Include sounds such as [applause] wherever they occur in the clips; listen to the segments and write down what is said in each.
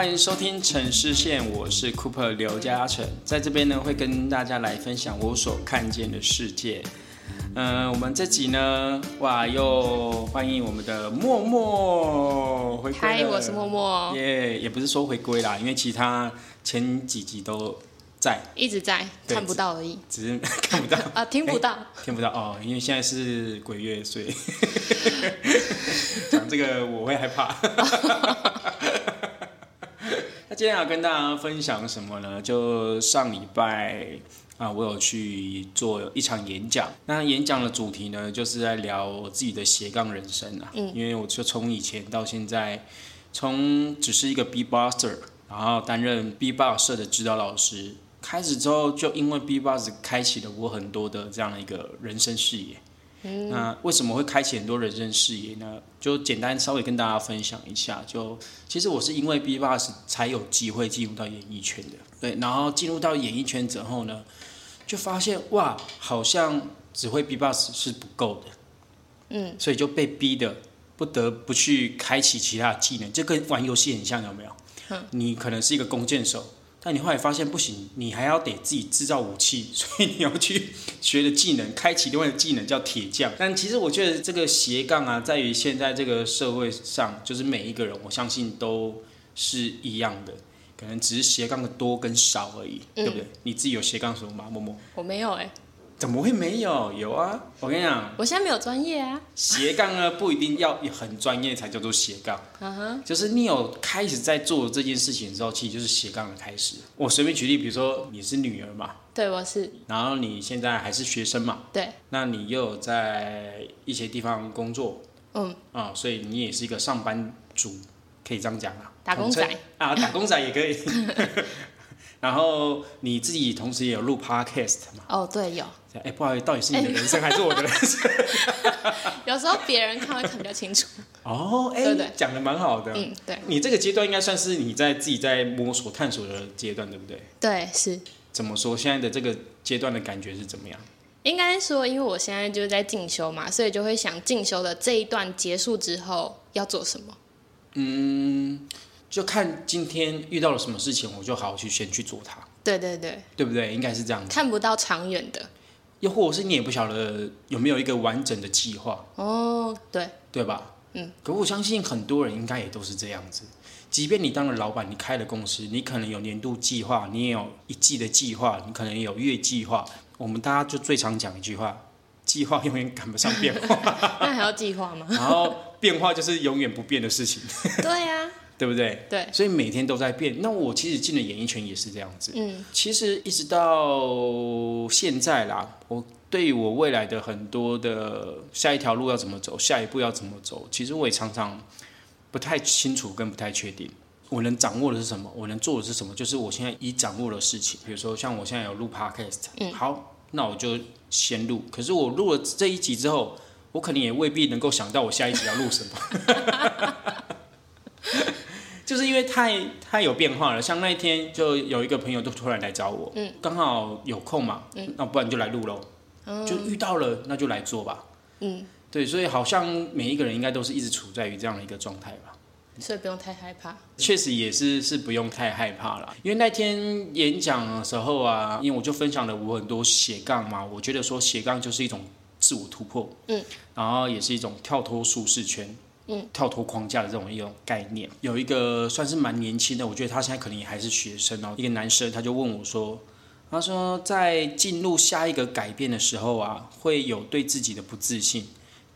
欢迎收听城市线，我是 Cooper 刘嘉诚，在这边呢会跟大家来分享我所看见的世界。嗯、我们这集呢，哇，又欢迎我们的默默回归嗨，了我是默默，耶也不是说回归啦，因为其他前几集都在，一直在看不到而已，只 [laughs] 是看不到。[laughs] 啊，听不到。听不到哦，因为现在是鬼月，所以 [laughs] 讲这个我会害怕。那今天要跟大家分享什么呢？就上礼拜啊，我有去做一场演讲。那演讲的主题呢，就是在聊我自己的斜杠人生啊。嗯，因为我就从以前到现在，从只是一个 B Buster，然后担任 B-box 社的指导老师，开始之后，就因为 B-box 开启了我很多的这样的一个人生视野。那为什么会开启很多人生视野呢？就简单稍微跟大家分享一下。就其实我是因为 B-box 才有机会进入到演艺圈的，对。然后进入到演艺圈之后呢，就发现哇，好像只会 B-box 是不够的，嗯，所以就被逼的不得不去开启其他的技能，这跟玩游戏很像，有没有？你可能是一个弓箭手，但你后来发现不行，你还要得自己制造武器，[laughs] 所以你要去学的技能，开启另外的技能叫铁匠。但其实我觉得这个斜杠啊，在于现在这个社会上，就是每一个人，我相信都是一样的，可能只是斜杠的多跟少而已，对不对？你自己有斜杠什么吗？默默？我没有哎、怎么会没有？有啊！我跟你讲，我现在没有专业啊。斜杠呢不一定要很专业才叫做斜杠，嗯哼，就是你有开始在做这件事情之后，其实就是斜杠的开始。我随便举例，比如说你是女儿嘛，对，我是然后你现在还是学生嘛，对，那你又有在一些地方工作，嗯，啊、所以你也是一个上班族，可以这样讲啊，打工仔啊，打工仔也可以。[laughs] 然后你自己同时也有录 podcast 嘛？哦，对，有。哎，不好意思，到底是你的人生还是 [laughs] 我的人生？[laughs] 有时候别人看会看比较清楚。哦，哎对对，讲的蛮好的。嗯，对，你这个阶段应该算是你在自己在摸索探索的阶段，对不对？对，是。怎么说？现在的这个阶段的感觉是怎么样？应该说，因为我现在就是在进修嘛，所以就会想进修的这一段结束之后要做什么。就看今天遇到了什么事情，我就好好去先去做它，对对对，对不对？应该是这样子。看不到长远的。又或者是你也不晓得有没有一个完整的计划，哦，对，对吧？嗯。可我相信很多人应该也都是这样子。即便你当了老板，你开了公司，你可能有年度计划，你也有一季的计划，你可能也有月计划。我们大家就最常讲一句话：计划永远赶不上变化，[laughs] 那还要计划吗？[laughs] 然后变化就是永远不变的事情，对呀、对不对？对，所以每天都在变。那我其实进了演艺圈也是这样子。嗯，其实一直到现在啦，我对于我未来的很多的下一条路要怎么走，下一步要怎么走，其实我也常常不太清楚跟不太确定。我能掌握的是什么？我能做的是什么？就是我现在已掌握的事情。比如说，像我现在有录 podcast，、嗯好，那我就先录。可是我录了这一集之后，我可能也未必能够想到我下一集要录什么。[laughs] 就是因为太太有变化了，像那一天就有一个朋友就突然来找我，嗯，刚好有空嘛，嗯，那不然就来录喽，就遇到了，那就来做吧，嗯，对，所以好像每一个人应该都是一直处在于这样的一个状态吧。所以不用太害怕。确实也是是不用太害怕了，因为那天演讲的时候啊，因为我就分享了我很多斜杠嘛，我觉得说斜杠就是一种自我突破，嗯，然后也是一种跳脱舒适圈，跳脱框架的这种一种概念。有一个算是蛮年轻的，我觉得他现在可能也还是学生哦，一个男生他就问我说。他说，在进入下一个改变的时候啊，会有对自己的不自信，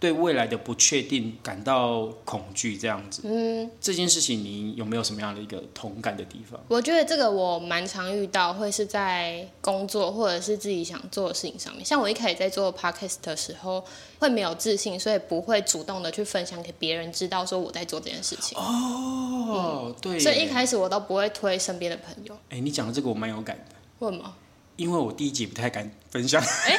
对未来的不确定感到恐惧，这样子。嗯，这件事情你有没有什么样的一个同感的地方？我觉得这个我蛮常遇到，会是在工作或者是自己想做的事情上面。像我一开始在做 podcast 的时候，会没有自信，所以不会主动的去分享给别人知道说我在做这件事情。哦，对，所以一开始我都不会推身边的朋友。哎，你讲的这个我蛮有感的，为什么？因为我第一集不太敢分享，[laughs] 哎、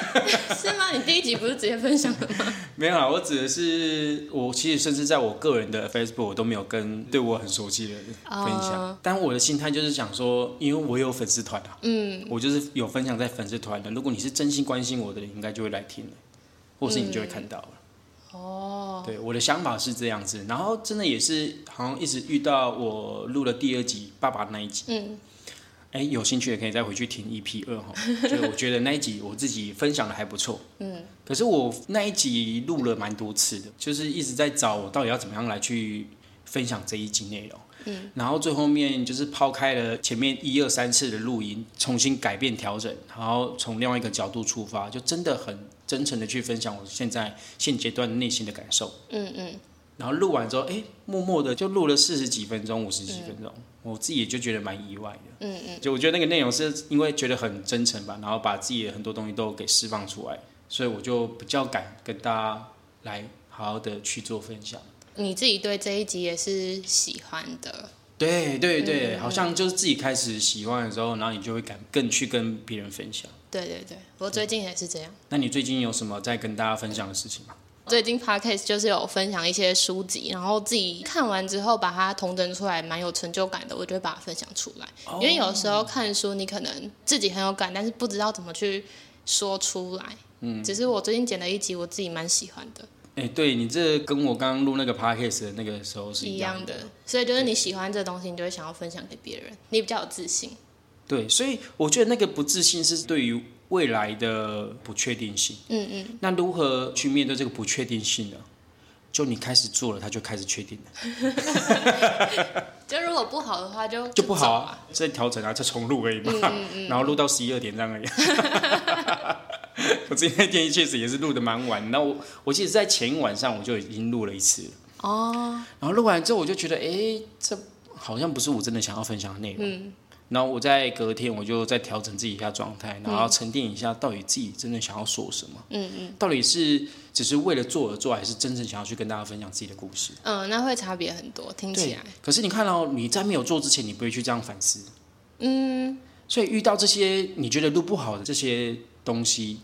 是吗？你第一集不是直接分享的吗？没有啊，我指的是我其实甚至在我个人的 Facebook 我都没有跟对我很熟悉的人分享，哦。但我的心态就是想说，因为我有粉丝团啊，嗯，我就是有分享在粉丝团的，如果你是真心关心我的人，应该就会来听了，或是你就会看到了。哦，对，我的想法是这样子，然后真的也是好像一直遇到我录了第二集爸爸那一集，嗯，哎，有兴趣也可以再回去听 EP 二哈，就我觉得那一集我自己分享的还不错，[laughs] 嗯，可是我那一集录了蛮多次的，就是一直在找我到底要怎么样来去分享这一集内容。嗯，然后最后面就是抛开了前面一二三次的录音，重新改变调整，然后从另外一个角度出发，就真的很真诚的去分享我现在现阶段内心的感受。嗯嗯，然后录完之后，哎，默默的就录了四十几分钟、五十几分钟，我自己也就觉得蛮意外的。嗯嗯，就我觉得那个内容是因为觉得很真诚吧，然后把自己的很多东西都给释放出来，所以我就比较敢跟大家来好好的去做分享。你自己对这一集也是喜欢的，对对对，好像就是自己开始喜欢的时候，然后你就会敢更去跟别人分享。对对对，我最近也是这样。那你最近有什么在跟大家分享的事情吗？最近 podcast 就是有分享一些书籍，然后自己看完之后把它同整出来，蛮有成就感的，我就会把它分享出来。因为有时候看书，你可能自己很有感，但是不知道怎么去说出来。嗯，只是我最近剪了一集，我自己蛮喜欢的，哎，对你这跟我刚刚录那个 podcast 的那个时候是一样样的。所以就是你喜欢这东西，你就会想要分享给别人，你比较有自信。对，所以我觉得那个不自信是对于未来的不确定性。嗯嗯，那如何去面对这个不确定性呢？就你开始做了，它就开始确定了，[laughs] 就如果不好的话就，[laughs] 就不好啊，再调整啊，再重录而已嘛，然后录到十一二点这样而已。[laughs] 我今天那天确实也是录的蛮晚，那我我记得在前一晚上我就已经录了一次了，哦，然后录完之后我就觉得，哎，这好像不是我真的想要分享的内容。嗯然后我在隔天我就再调整自己一下状态，然后沉淀一下，到底自己真正想要说什么？嗯嗯到底是只是为了做而做，还是真正想要去跟大家分享自己的故事？嗯，那会差别很多，听起对来，。可是你看到、你在没有做之前，你不会去这样反思，嗯，所以遇到这些你觉得录不好的这些东西，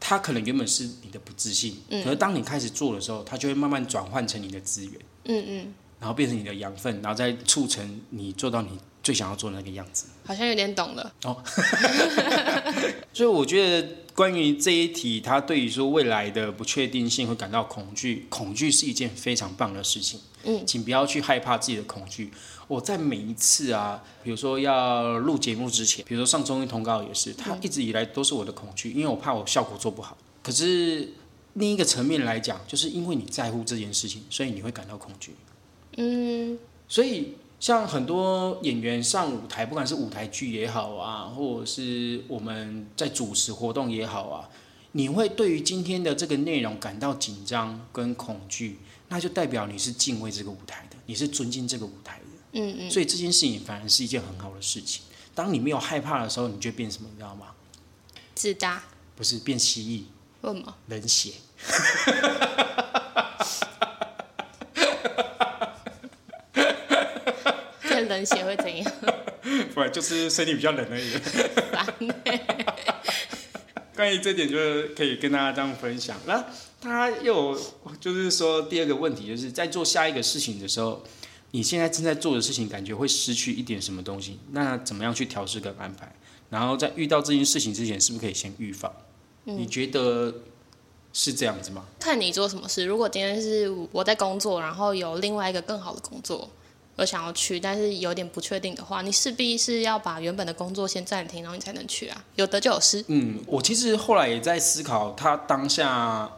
它可能原本是你的不自信，嗯可是当你开始做的时候，它就会慢慢转换成你的资源，嗯嗯，然后变成你的养分，然后再促成你做到你最想要做的那个样子。好像有点懂了哦。[laughs] 所以我觉得关于这一题，他对于说未来的不确定性会感到恐惧，恐惧是一件非常棒的事情。嗯，请不要去害怕自己的恐惧。我在每一次啊，比如说要录节目之前，比如说上综艺通告也是，它一直以来都是我的恐惧，因为我怕我效果做不好。可是另一个层面来讲，就是因为你在乎这件事情，所以你会感到恐惧。嗯所以像很多演员上舞台，不管是舞台剧也好啊，或者是我们在主持活动也好啊，你会对于今天的这个内容感到紧张跟恐惧，那就代表你是敬畏这个舞台的，你是尊敬这个舞台的。嗯嗯，所以这件事情反而是一件很好的事情。当你没有害怕的时候，你就变什么，你知道吗？自大，不是变蜥蜴，为什么？冷血。变冷血会怎样？[laughs] 不然就是身体比较冷而已。[laughs] 烦欸 [laughs] 关于这点，就是可以跟大家这样分享。那他又就是说，第二个问题就是在做下一个事情的时候，你现在正在做的事情感觉会失去一点什么东西，那怎么样去调试跟安排？然后在遇到这件事情之前，是不是可以先预防？你觉得是这样子吗？看你做什么事。如果今天是我在工作，然后有另外一个更好的工作，我想要去，但是有点不确定的话，你势必是要把原本的工作先暂停，然后你才能去啊。有得就有失。嗯，我其实后来也在思考他当下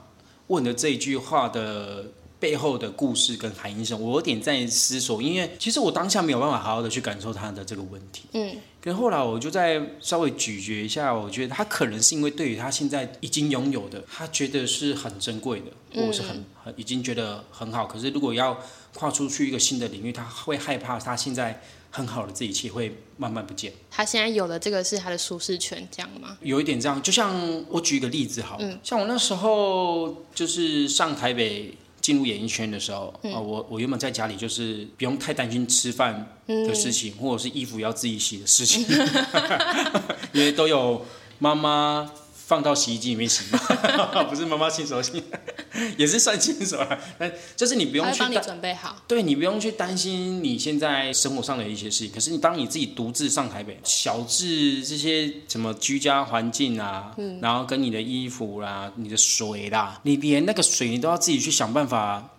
问的这一句话的背后的故事跟含义上，我有点在思索，因为其实我当下没有办法好好的去感受他的这个问题。嗯可后来我就再稍微咀嚼一下，我觉得他可能是因为对于他现在已经拥有的，他觉得是很珍贵的，或者是很很已经觉得很好。可是如果要跨出去一个新的领域，他会害怕他现在很好的这一切会慢慢不见。他现在有的这个是他的舒适圈，这样吗？有一点这样，就像我举一个例子好了，像我那时候就是上台北进入演艺圈的时候，啊、我我原本在家里就是不用太担心吃饭的事情，或者是衣服要自己洗的事情，[laughs] 因为都有妈妈放到洗衣机里面洗吗？[laughs] 不是妈妈亲手洗，[laughs] 也是算亲手了。但就是你不用去帮你担，准备好。对你不用去担心你现在生活上的一些事情。可是你当你自己独自上台北，小至这些什么居家环境啊，嗯然后跟你的衣服啦、你的水啦，你连那个水你都要自己去想办法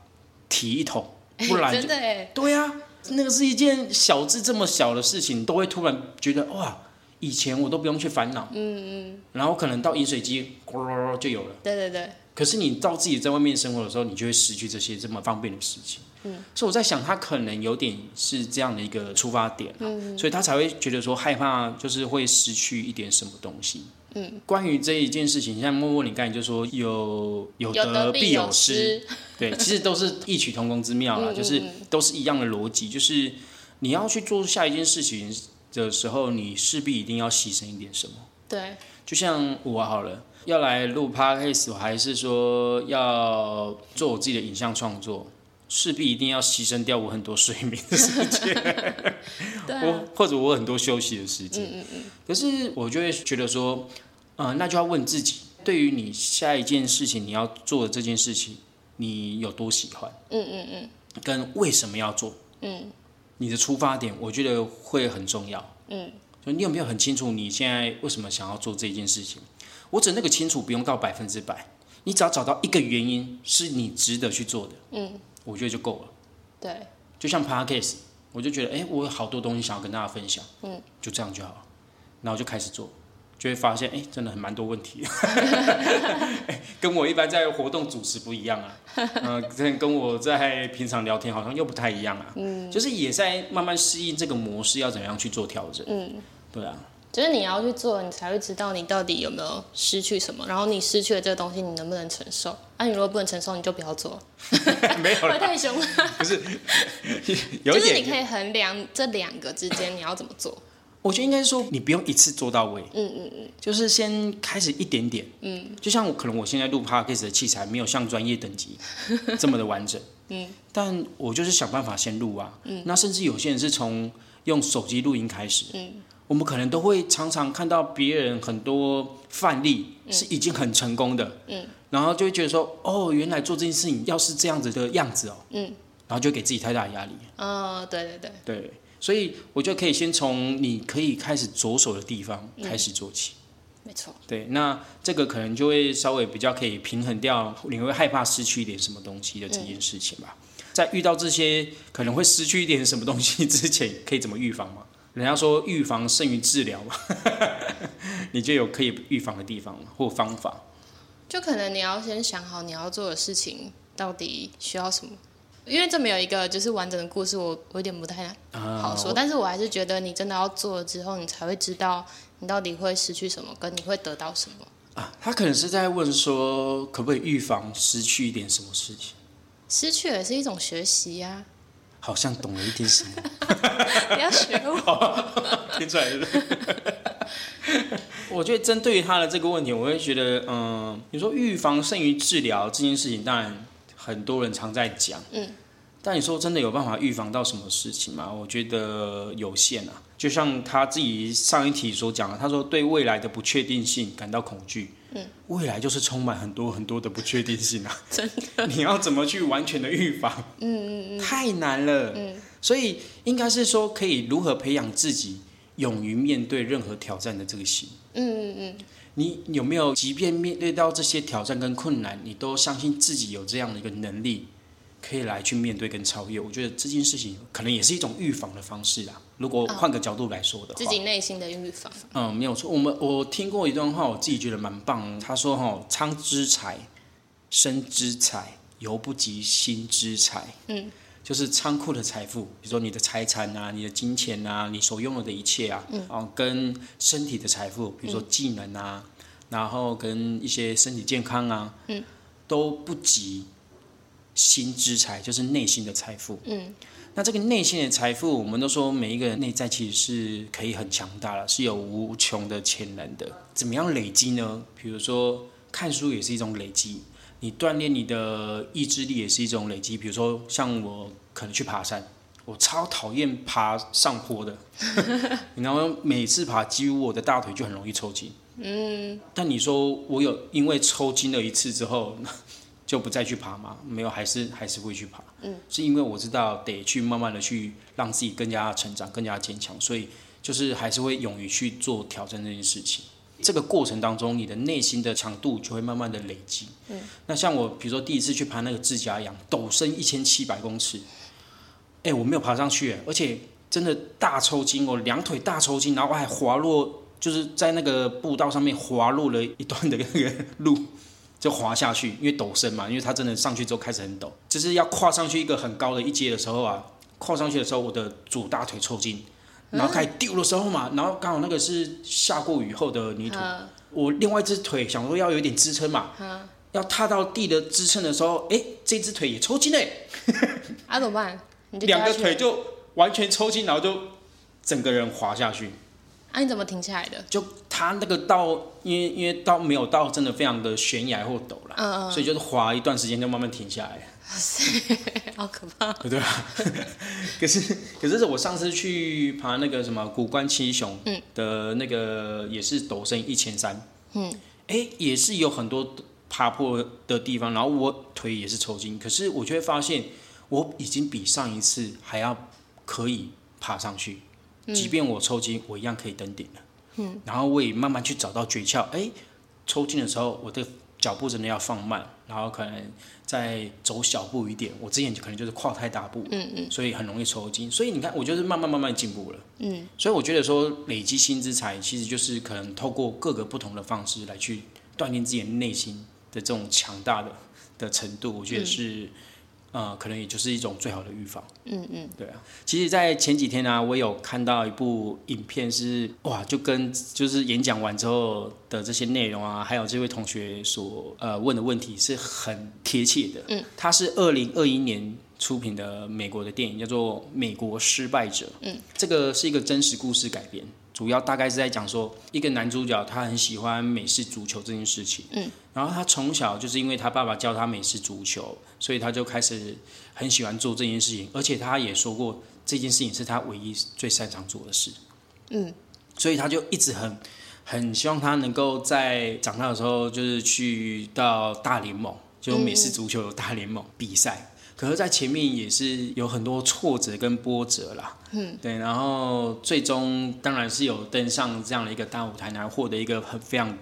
提一桶，[laughs] 不然真的哎，对呀、那个是一件小至这么小的事情，都会突然觉得哇，以前我都不用去烦恼，嗯嗯，然后可能到饮水机咕就有了。对对对，可是你到自己在外面生活的时候，你就会失去这些这么方便的事情。嗯，所以我在想，他可能有点是这样的一个出发点、啊，所以他才会觉得说害怕，就是会失去一点什么东西。嗯，关于这一件事情，像默默你刚才就说有有有得必有失，失。对，其实都是异曲同工之妙啦，嗯就是都是一样的逻辑，就是你要去做下一件事情的时候，你势必一定要牺牲一点什么。对，就像我好了，要来录 podcast，我还是说要做我自己的影像创作，势必一定要牺牲掉我很多睡眠的时间，[laughs] 对啊我或者我很多休息的时间。嗯嗯嗯。可是我就会觉得说，呃，那就要问自己，对于你下一件事情你要做的这件事情，你有多喜欢？嗯嗯嗯跟为什么要做？嗯你的出发点，我觉得会很重要。嗯，就你有没有很清楚你现在为什么想要做这件事情？我指那个清楚不用到百分之百，你只要找到一个原因是你值得去做的，嗯，我觉得就够了。对，就像 podcast，我就觉得，哎、我有好多东西想要跟大家分享，嗯，就这样就好了，然后就开始做，就会发现，哎、真的很蛮多问题，[laughs] 哎跟我一般在活动主持不一样啊，嗯、[laughs] 跟跟我在平常聊天好像又不太一样啊，嗯，就是也在慢慢适应这个模式，要怎么样去做调整，嗯，对啊，就是你要去做，你才会知道你到底有没有失去什么，然后你失去了这个东西，你能不能承受？啊，你如果不能承受，你就不要做，[laughs] 没有太凶了。不是，有，就是你可以衡量这两个之间你要怎么做。我觉得应该是说你不用一次做到位，嗯嗯嗯，就是先开始一点点，嗯，就像我可能我现在录 podcast 的器材没有像专业等级 [laughs] 这么的完整，嗯，但我就是想办法先录啊，嗯，那甚至有些人是从用手机录音开始，嗯，我们可能都会常常看到别人很多范例是已经很成功的，嗯，然后就会觉得说，哦，原来做这件事情要是这样子的样子哦，嗯，然后就给自己太大的压力，嗯，对对对，对，所以我觉得可以先从你可以开始着手的地方开始做起。没错。对，那这个可能就会稍微比较可以平衡掉你会害怕失去一点什么东西的这件事情吧。在遇到这些可能会失去一点什么东西之前，可以怎么预防吗？人家说预防胜于治疗嘛，[laughs] 你就有可以预防的地方或方法。就可能你要先想好你要做的事情到底需要什么，因为这没有一个就是完整的故事，我我有点不太啊好说。但是我还是觉得你真的要做了之后，你才会知道你到底会失去什么，跟你会得到什么。啊，他可能是在问说，可不可以预防失去一点什么事情？失去也是一种学习呀、好像懂了一点什么，[laughs] 不要学我。[laughs] 听出来了。[laughs] 我觉得针对于他的这个问题，我会觉得，嗯，你说预防胜于治疗这件事情，当然很多人常在讲，嗯，但你说真的有办法预防到什么事情吗？我觉得有限啊。就像他自己上一题所讲的，他说对未来的不确定性感到恐惧，嗯，未来就是充满很多很多的不确定性啊，[laughs] 真的，你要怎么去完全的预防？嗯嗯嗯，太难了，嗯，所以应该是说可以如何培养自己勇于面对任何挑战的这个心。嗯嗯嗯，你有没有，即便面对到这些挑战跟困难，你都相信自己有这样的一个能力，可以来去面对跟超越？我觉得这件事情可能也是一种预防的方式啦。如果换个角度来说的话，自己内心的预防。嗯，没有错。我们我听过一段话，我自己觉得蛮棒。他说：“哈，仓之财，身之财，犹不及心之财。”嗯，就是仓库的财富，比如说你的财产啊、你的金钱啊、你所拥有的一切啊，嗯，哦，跟身体的财富，比如说技能啊，然后跟一些身体健康啊，嗯，都不及心之财，就是内心的财富。嗯，那这个内心的财富，我们都说每一个人内在其实是可以很强大了，是有无穷的潜能的。怎么样累积呢？比如说看书也是一种累积，你锻炼你的意志力也是一种累积。比如说像我可能去爬山，我超讨厌爬上坡的，[laughs] 然后每次爬几乎我的大腿就很容易抽筋。嗯，但你说我有因为抽筋了一次之后就不再去爬吗？没有，还是还是会去爬。嗯，是因为我知道得去慢慢的去让自己更加成长、更加坚强，所以就是还是会勇于去做挑战这件事情。这个过程当中，你的内心的强度就会慢慢的累积。嗯，那像我，比如说第一次去爬那个自家羊，陡升一千七百公尺，哎，我没有爬上去，而且真的大抽筋哦，两腿大抽筋，然后我还滑落，就是在那个步道上面滑落了一段的那个路，就滑下去，因为陡升嘛，因为它真的上去之后开始很陡，就是要跨上去一个很高的一阶的时候啊，跨上去的时候，我的左大腿抽筋。然后开始丢的时候嘛，然后刚好那个是下过雨后的泥土，我另外一只腿想说要有点支撑嘛，要踏到地的支撑的时候，哎，这只腿也抽筋嘞，[laughs] 啊怎么办？两个腿就完全抽筋，然后就整个人滑下去。啊你怎么停下来的？就他那个道，因为因为道没有到真的非常的悬崖或陡了，嗯嗯，所以就是滑一段时间就慢慢停下来。好可怕！对啊，[laughs] 可是可是我上次去爬那个什么古关七雄的那个也是陡升一千三，嗯，哎，也是有很多爬坡的地方，然后我腿也是抽筋，可是我就会发现我已经比上一次还要可以爬上去，即便我抽筋，我一样可以登顶了，嗯，然后我也慢慢去找到诀窍，哎，抽筋的时候我的脚步真的要放慢，然后可能。再走小步一点，我之前就可能就是跨太大步，嗯嗯，所以很容易抽筋。所以你看，我就是慢慢慢慢进步了，嗯。所以我觉得说累积新资财，其实就是可能透过各个不同的方式来去锻炼自己的内心的这种强大的的程度，我觉得是。呃，可能也就是一种最好的预防。嗯嗯，对啊。其实，在前几天呢，我有看到一部影片，是哇，就跟就是演讲完之后的这些内容啊，还有这位同学所呃问的问题是很贴切的。嗯，它是二零二一年出品的美国的电影，叫做《美国失败者》。嗯，这个是一个真实故事改编。主要大概是在讲说，一个男主角他很喜欢美式足球这件事情，嗯，然后他从小就是因为他爸爸教他美式足球，所以他就开始很喜欢做这件事情，而且他也说过这件事情是他唯一最擅长做的事，嗯，所以他就一直很很希望他能够在长大的时候就是去到大联盟，就美式足球大联盟比赛。可是，在前面也是有很多挫折跟波折啦，嗯，对，然后最终当然是有登上这样的一个大舞台，然后获得一个很非常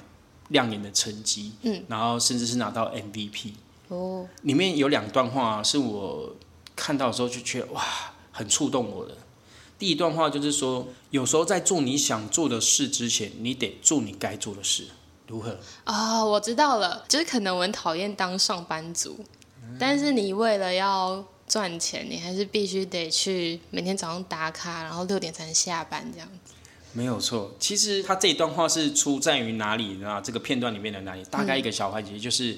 亮眼的成绩，嗯，然后甚至是拿到 MVP。哦，里面有两段话是我看到的时候就觉得哇，很触动我的。第一段话就是说，有时候在做你想做的事之前，你得做你该做的事，如何？啊，我知道了，就是可能我很讨厌当上班族。但是你为了要赚钱，你还是必须得去每天早上打卡，然后六点才能下班这样子。没有错，其实他这一段话是出在于哪里呢？这个片段里面的哪里？大概一个小环节，就是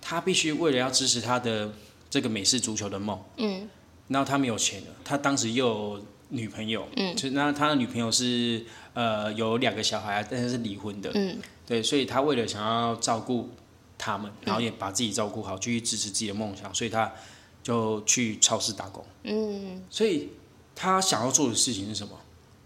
他必须为了要支持他的这个美式足球的梦，嗯，然后他没有钱了，他当时又有女朋友，嗯，就那他的女朋友是呃有两个小孩，但是是离婚的，嗯，对，所以他为了想要照顾。他们，然后也把自己照顾好，继续支持自己的梦想，所以他就去超市打工。嗯，所以他想要做的事情是什么？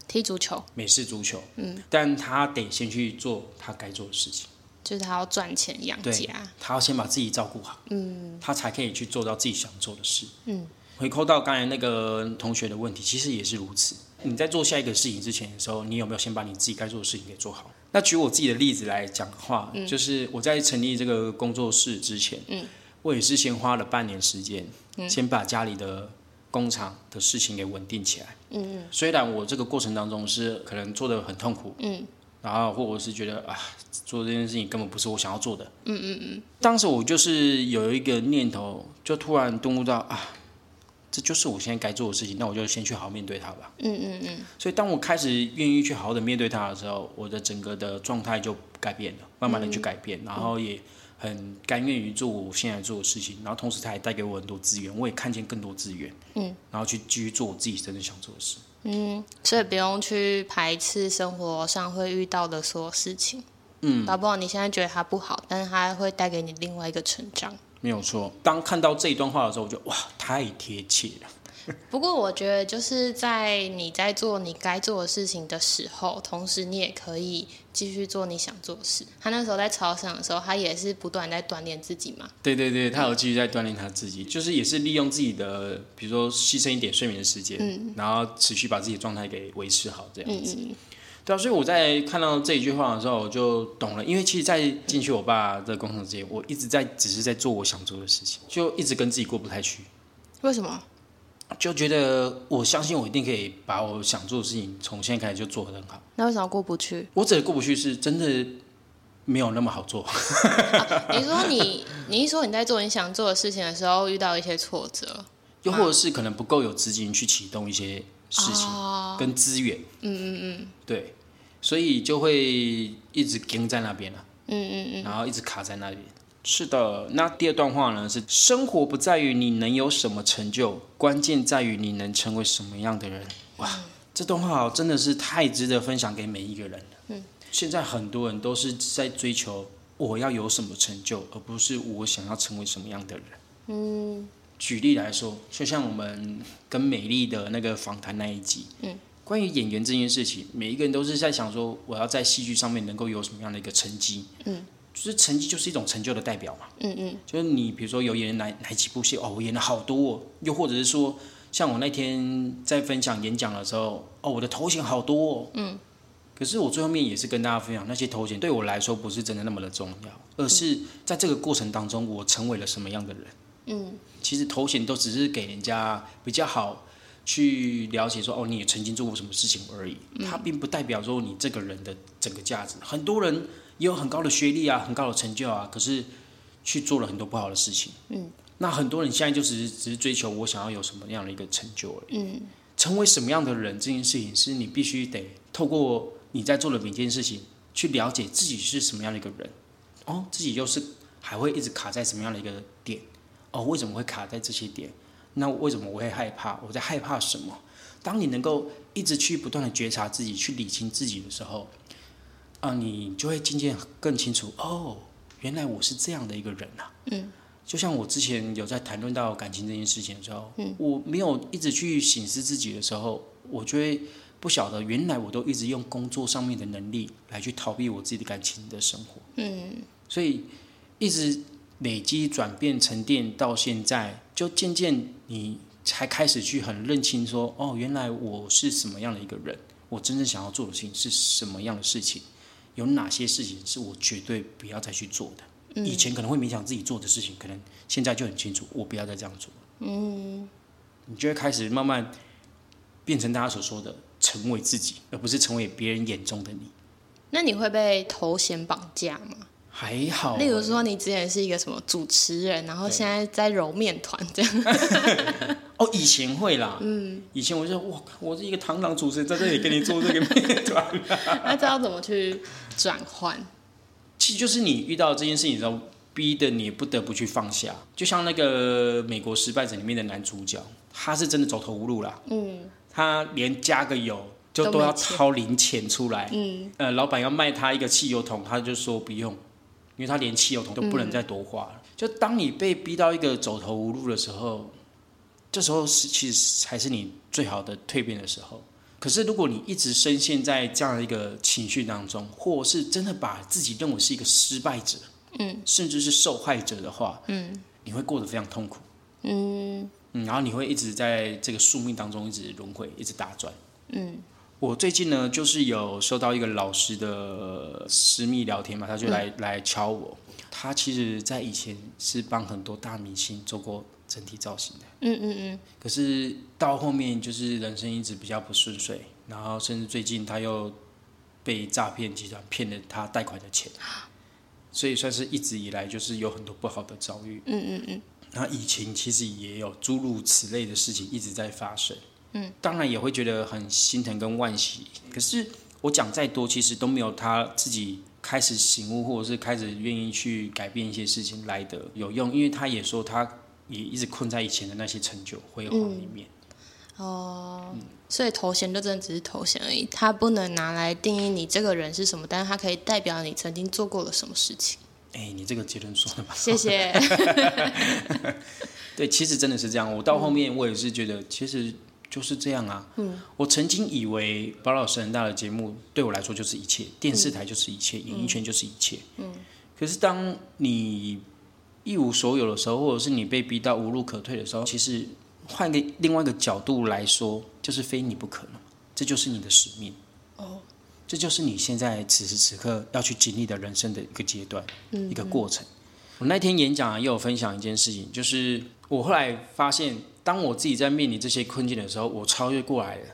踢足球，美式足球。嗯，但他得先去做他该做的事情，就是他要赚钱养家，他要先把自己照顾好，嗯，他才可以去做到自己想做的事。嗯，回扣到刚才那个同学的问题，其实也是如此。你在做下一个事情之前的时候，你有没有先把你自己该做的事情给做好？那举我自己的例子来讲的话，就是我在成立这个工作室之前，我也是先花了半年时间，先把家里的工厂的事情给稳定起来。嗯虽然我这个过程当中是可能做的很痛苦，嗯，然后或者是觉得啊，做这件事情根本不是我想要做的。嗯嗯嗯。当时我就是有一个念头，就突然顿悟到啊。这就是我现在该做的事情，那我就先去好好面对它吧。嗯嗯嗯。所以当我开始愿意去好好的面对它的时候，我的整个的状态就改变了，慢慢的去改变，然后也很甘愿于做我现在做的事情，然后同时他也带给我很多资源，我也看见更多资源。嗯。然后去继续做我自己真正想做的事。嗯，所以不用去排斥生活上会遇到的所有事情。嗯。搞不好你现在觉得它不好，但是它会带给你另外一个成长。没有错。当看到这一段话的时候，我就哇，太贴切了。[laughs] 不过我觉得就是在你在做你该做的事情的时候，同时你也可以继续做你想做的事。他那时候在操场的时候，他也是不断在锻炼自己嘛。对对对，他有继续在锻炼他自己，就是也是利用自己的，比如说牺牲一点睡眠的时间，嗯然后持续把自己的状态给维持好这样子。对啊，所以我在看到这一句话的时候，我就懂了。因为其实，在进去我爸的工厂之前，我一直在只是在做我想做的事情，就一直跟自己过不太去。为什么？就觉得我相信我一定可以把我想做的事情从现在开始就做得很好。那为什么过不去？我指的过不去是真的没有那么好做。[laughs] 啊你说你，你一说你在做你想做的事情的时候遇到一些挫折，又或者是可能不够有资金去启动一些事情哦跟资源，嗯嗯嗯对，所以就会一直跟在那边了。嗯嗯嗯，然后一直卡在那边。是的，那第二段话呢是：生活不在于你能有什么成就，关键在于你能成为什么样的人。哇，这段话真的是太值得分享给每一个人了。嗯，现在很多人都是在追求我要有什么成就，而不是我想要成为什么样的人。嗯，举例来说，就像我们跟美丽的那个访谈那一集，嗯，关于演员这件事情，每一个人都是在想说，我要在戏剧上面能够有什么样的一个成绩。嗯。就是成绩就是一种成就的代表嘛，嗯嗯，就是你比如说有演哪哪几部戏哦，我演了好多、哦，又或者是说像我那天在分享演讲的时候，哦，我的头衔好多、哦，嗯，可是我最后面也是跟大家分享，那些头衔对我来说不是真的那么的重要，而是在这个过程当中我成为了什么样的人，嗯，其实头衔都只是给人家比较好去了解说哦，你也曾经做过什么事情而已，它并不代表说你这个人的整个价值，很多人。也有很高的学历啊，很高的成就啊，可是去做了很多不好的事情。嗯，那很多人现在就只是只是追求我想要有什么样的一个成就而已。嗯，成为什么样的人这件事情，是你必须得透过你在做的每件事情，去了解自己是什么样的一个人。哦，自己又是还会一直卡在什么样的一个点？哦，为什么会卡在这些点？那为什么我会害怕？我在害怕什么？当你能够一直去不断的觉察自己，去理清自己的时候。啊，你就会渐渐更清楚哦，原来我是这样的一个人啊。嗯，就像我之前有在谈论到感情这件事情的时候，嗯，我没有一直去审视自己的时候，我就会不晓得原来我都一直用工作上面的能力来去逃避我自己的感情的生活。嗯，所以一直累积、转变、沉淀到现在，就渐渐你才开始去很认清说，哦，原来我是什么样的一个人，我真正想要做的事情是什么样的事情。有哪些事情是我绝对不要再去做的？以前可能会勉强自己做的事情，可能现在就很清楚，我不要再这样做。嗯，你就会开始慢慢变成大家所说的成为自己，而不是成为别人眼中的你。那你会被头衔绑架吗？还好，例如说你之前是一个什么主持人，然后现在在揉面团这样。[laughs] 哦，以前会啦，嗯，以前我就哇，我是一个堂堂主持人，在这里给你做这个面团，[laughs] 那知道怎么去转换？其实就是你遇到这件事情之后，逼得你不得不去放下。就像那个《美国失败者》里面的男主角，他是真的走投无路啦，嗯，他连加个油就都要掏零钱出来，嗯，呃，老板要卖他一个汽油桶，他就说不用。因为他连汽油桶都不能再多花了。就当你被逼到一个走投无路的时候，这时候是其实才是你最好的蜕变的时候。可是如果你一直深陷在这样的一个情绪当中，或是真的把自己认为是一个失败者，嗯，甚至是受害者的话，嗯，你会过得非常痛苦，嗯嗯，然后你会一直在这个宿命当中一直轮回，一直打转，嗯。我最近呢，就是有收到一个老师的私密聊天嘛，他就来来敲我。他其实，在以前是帮很多大明星做过整体造型的。嗯嗯嗯。可是到后面，就是人生一直比较不顺遂，然后甚至最近他又被诈骗集团骗了他贷款的钱，所以算是一直以来就是有很多不好的遭遇。嗯嗯嗯。那以前其实也有诸如此类的事情一直在发生。嗯，当然也会觉得很心疼跟惋惜。可是我讲再多，其实都没有他自己开始醒悟，或者是开始愿意去改变一些事情来的有用。因为他也说，他也一直困在以前的那些成就辉煌里面。哦，所以头衔就真的只是头衔而已，它不能拿来定义你这个人是什么，但是它可以代表你曾经做过了什么事情。哎，你这个结论说的蛮好。谢谢。[laughs] 对，其实真的是这样。我到后面我也是觉得，其实就是这样啊。嗯。我曾经以为包老师很大的节目对我来说就是一切，电视台就是一切，演艺圈就是一切。嗯。可是当你一无所有的时候，或者是你被逼到无路可退的时候，其实换个另外一个角度来说，就是非你不可了。这就是你的使命。哦。这就是你现在此时此刻要去经历的人生的一个阶段，一个过程。我那天演讲啊，也有分享一件事情，就是我后来发现，当我自己在面临这些困境的时候，我超越过来了，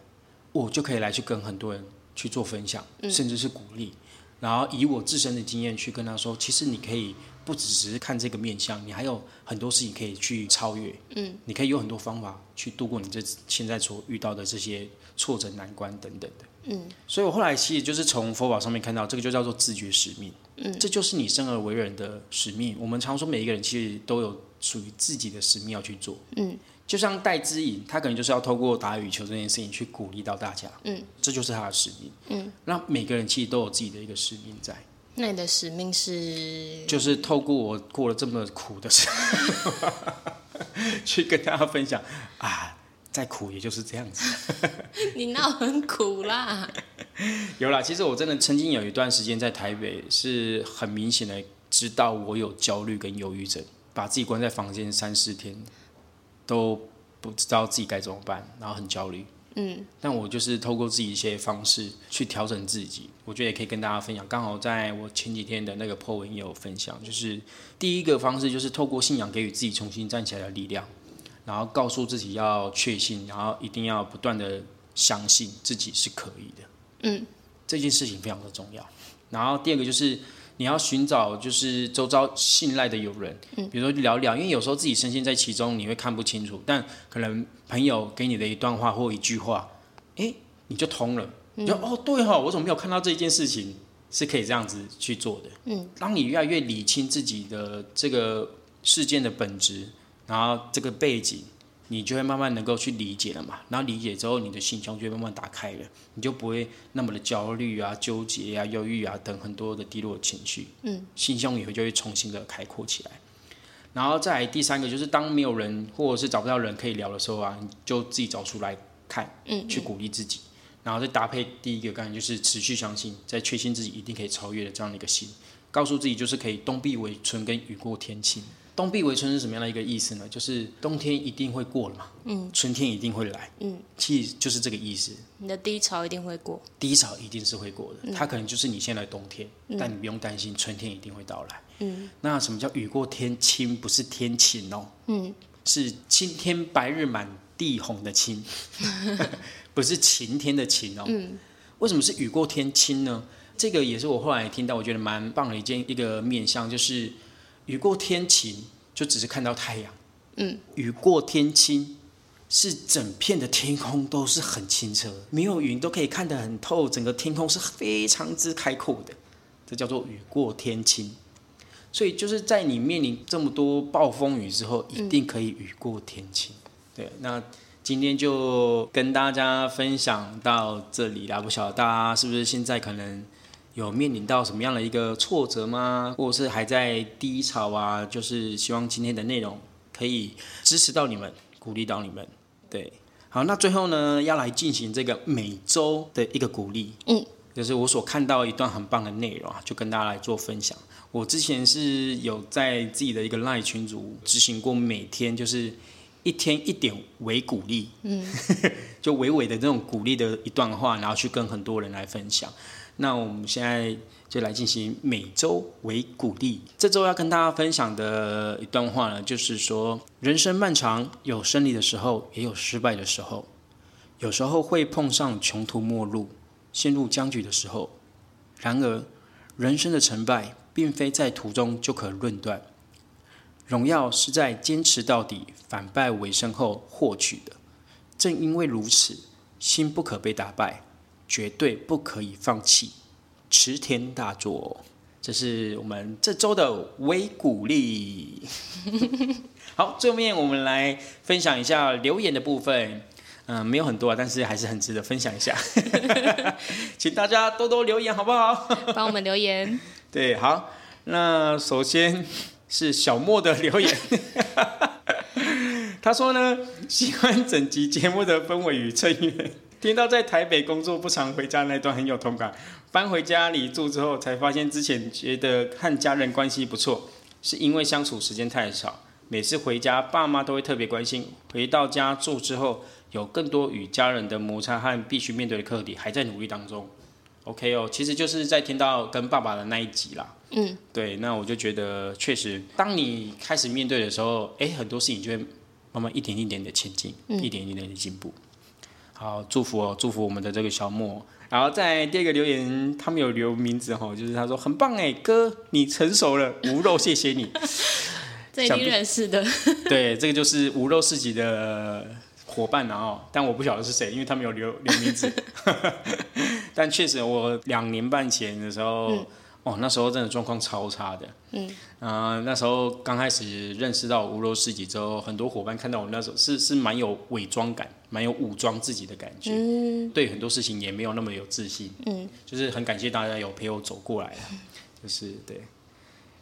我就可以来去跟很多人去做分享，甚至是鼓励，然后以我自身的经验去跟他说，其实你可以不只是看这个面相，你还有很多事情可以去超越，嗯，你可以有很多方法去度过你这现在所遇到的这些挫折难关等等的，嗯，所以我后来其实就是从佛法上面看到，这个就叫做自觉使命。嗯，这就是你生而为人的使命。我们常说，每一个人其实都有属于自己的使命要去做。嗯，就像戴之颖，他可能就是要透过打羽球这件事情去鼓励到大家。嗯，这就是他的使命。嗯，那每个人其实都有自己的一个使命在。那你的使命是？就是透过我过了这么苦的生活，[laughs] 去跟大家分享啊。再苦也就是这样子。[laughs] 你闹很苦啦。有啦，其实我真的曾经有一段时间在台北，是很明显的知道我有焦虑跟忧郁症，把自己关在房间三四天，都不知道自己该怎么办，然后很焦虑。嗯。但我就是透过自己一些方式去调整自己，我觉得也可以跟大家分享。刚好在我前几天的那个 po 文也有分享，就是第一个方式就是透过信仰给予自己重新站起来的力量。然后告诉自己要确信，然后一定要不断的相信自己是可以的。嗯，这件事情非常的重要。然后第二个就是你要寻找就是周遭信赖的友人，嗯，比如说聊聊，因为有时候自己深陷在其中，你会看不清楚，但可能朋友给你的一段话或一句话，哎，你就通了。你就哦，对哈，我怎么没有看到这件事情是可以这样子去做的？嗯，当你越来越理清自己的这个事件的本质。然后这个背景，你就会慢慢能够去理解了嘛。然后理解之后，你的心胸就会慢慢打开了，你就不会那么的焦虑啊、纠结啊、忧郁啊等很多的低落情绪。嗯，心胸也会就会重新的开阔起来。然后再来第三个，就是当没有人或者是找不到人可以聊的时候啊，你就自己找出来看，嗯，去鼓励自己。然后再搭配第一个概念，就是持续相信，在确信自己一定可以超越的这样的一个心，告诉自己就是可以冬必为春，跟雨过天晴。冬必为春是什么样的一个意思呢？就是冬天一定会过了嘛，嗯，春天一定会来，嗯，其实就是这个意思。你的低潮一定会过，低潮一定是会过的，它可能就是你现在的冬天，但你不用担心，春天一定会到来。嗯，那什么叫雨过天晴？不是天晴哦，嗯，是青天白日满地红的青，[laughs] 不是晴天的晴哦。嗯，为什么是雨过天晴呢？这个也是我后来听到，我觉得蛮棒的一件一个面向，就是。雨过天晴，就只是看到太阳。嗯，雨过天晴，是整片的天空都是很清澈，没有云都可以看得很透，整个天空是非常之开阔的。这叫做雨过天晴。所以就是在你面临这么多暴风雨之后，一定可以雨过天晴。对，那今天就跟大家分享到这里啦。不晓得大家是不是现在可能。有面临到什么样的一个挫折吗？或者是还在低潮啊？就是希望今天的内容可以支持到你们，鼓励到你们。对，好，那最后呢，要来进行这个每周的一个鼓励。嗯，就是我所看到一段很棒的内容啊，就跟大家来做分享。我之前是有在自己的一个 LINE 群组执行过，每天就是一天一点为鼓励，嗯，[laughs] 就娓娓的这种鼓励的一段话，然后去跟很多人来分享。那我们现在就来进行每周为鼓励。这周要跟大家分享的一段话呢，就是说，人生漫长，有胜利的时候，也有失败的时候，有时候会碰上穷途末路、陷入僵局的时候。然而，人生的成败，并非在途中就可论断，荣耀是在坚持到底、反败为胜后获取的。正因为如此，心不可被打败。绝对不可以放弃，池田大作，这是我们这周的微鼓励。[laughs] 好，最后面我们来分享一下留言的部分。嗯，没有很多啊，但是还是很值得分享一下。[laughs] 请大家多多留言，好不好？帮我们留言。对，好。那首先是小莫的留言，[laughs] 他说呢，喜欢整集节目的氛围与成员，听到在台北工作不常回家那段很有同感。搬回家里住之后，才发现之前觉得和家人关系不错，是因为相处时间太少。每次回家，爸妈都会特别关心。回到家住之后，有更多与家人的摩擦和必须面对的课题，还在努力当中。OK 哦，其实就是在听到跟爸爸的那一集啦。嗯，对，那我就觉得确实，当你开始面对的时候，哎，很多事情就会慢慢一点一点的前进，一点一点的进步。好，祝福哦，祝福我们的这个小莫。然后在第二个留言，他们有留名字哈，就是他说很棒哎，哥你成熟了，无肉谢谢你。[laughs] 这一定认识的。[laughs] 对，这个就是无肉市集的伙伴然后，但我不晓得是谁，因为他们有留留名字。[laughs] 但确实，我两年半前的时候，哦，那时候真的状况超差的。嗯。啊，那时候刚开始认识到无肉市集之后，很多伙伴看到我那时候是是蛮有伪装感。蛮有武装自己的感觉，对很多事情也没有那么有自信，嗯就是很感谢大家有陪我走过来 [laughs] 就是对，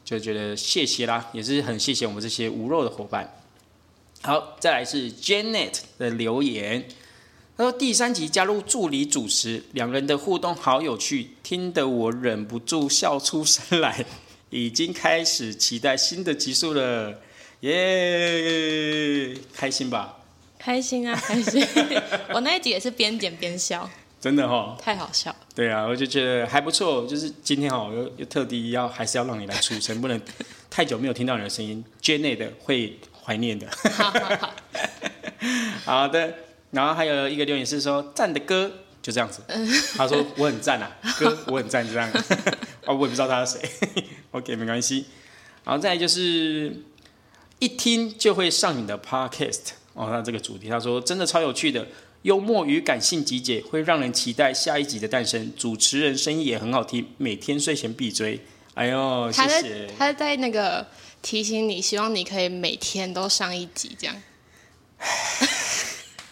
就觉得谢谢啦，也是很谢谢我们这些无肉的伙伴。好，再来是 Janet 的留言，他说第三集加入助理主持，两人的互动好有趣，听得我忍不住笑出声来，已经开始期待新的集数了，耶，开心吧？开心啊，开心！[laughs] 我那一集也是边剪边笑，真的哈，太好笑。对啊，我就觉得还不错。就是今天哈，又又特地要还是要让你来出声，不能太久没有听到你的声音，Jenny 的会怀念的。好好好，好 [laughs] 的。然后还有一个留言是说赞的歌，就这样子。他说我很赞啊，[laughs] 歌我很赞，就这样。[laughs] 哦，我也不知道他是谁。[laughs] OK，没关系。然后再就是一听就会上瘾的 Podcast。哦，那这个主题，他说真的超有趣的，幽默与感性集结，会让人期待下一集的诞生。主持人声音也很好听，每天睡前必追。哎呦，谢谢。他在那个提醒你，希望你可以每天都上一集这样。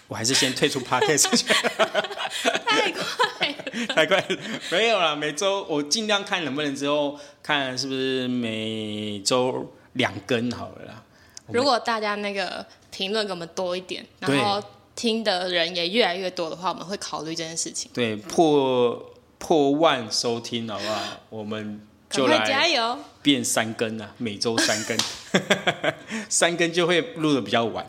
我还是先退出 podcast。[laughs] 太快，太快了，没有了。每周我尽量看能不能之后看是不是每周两更好了啦。如果大家那个。评论给我们多一点，然后听的人也越来越多的话，我们会考虑这件事情。对，破破万收听好不好？我们就来加油，变三更啊，每周三更，[laughs] 三更就会录的比较晚，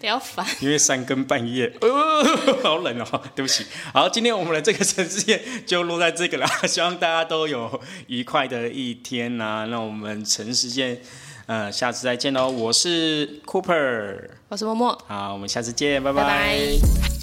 比较烦，因为三更半夜，哦，[laughs] 好冷哦，[laughs] 对不起。好，今天我们的这个城市线就落在这个了，[laughs] 希望大家都有愉快的一天呐。那我们城市线。嗯，下次再见喽！我是 Cooper，我是默默，好，我们下次见，拜拜。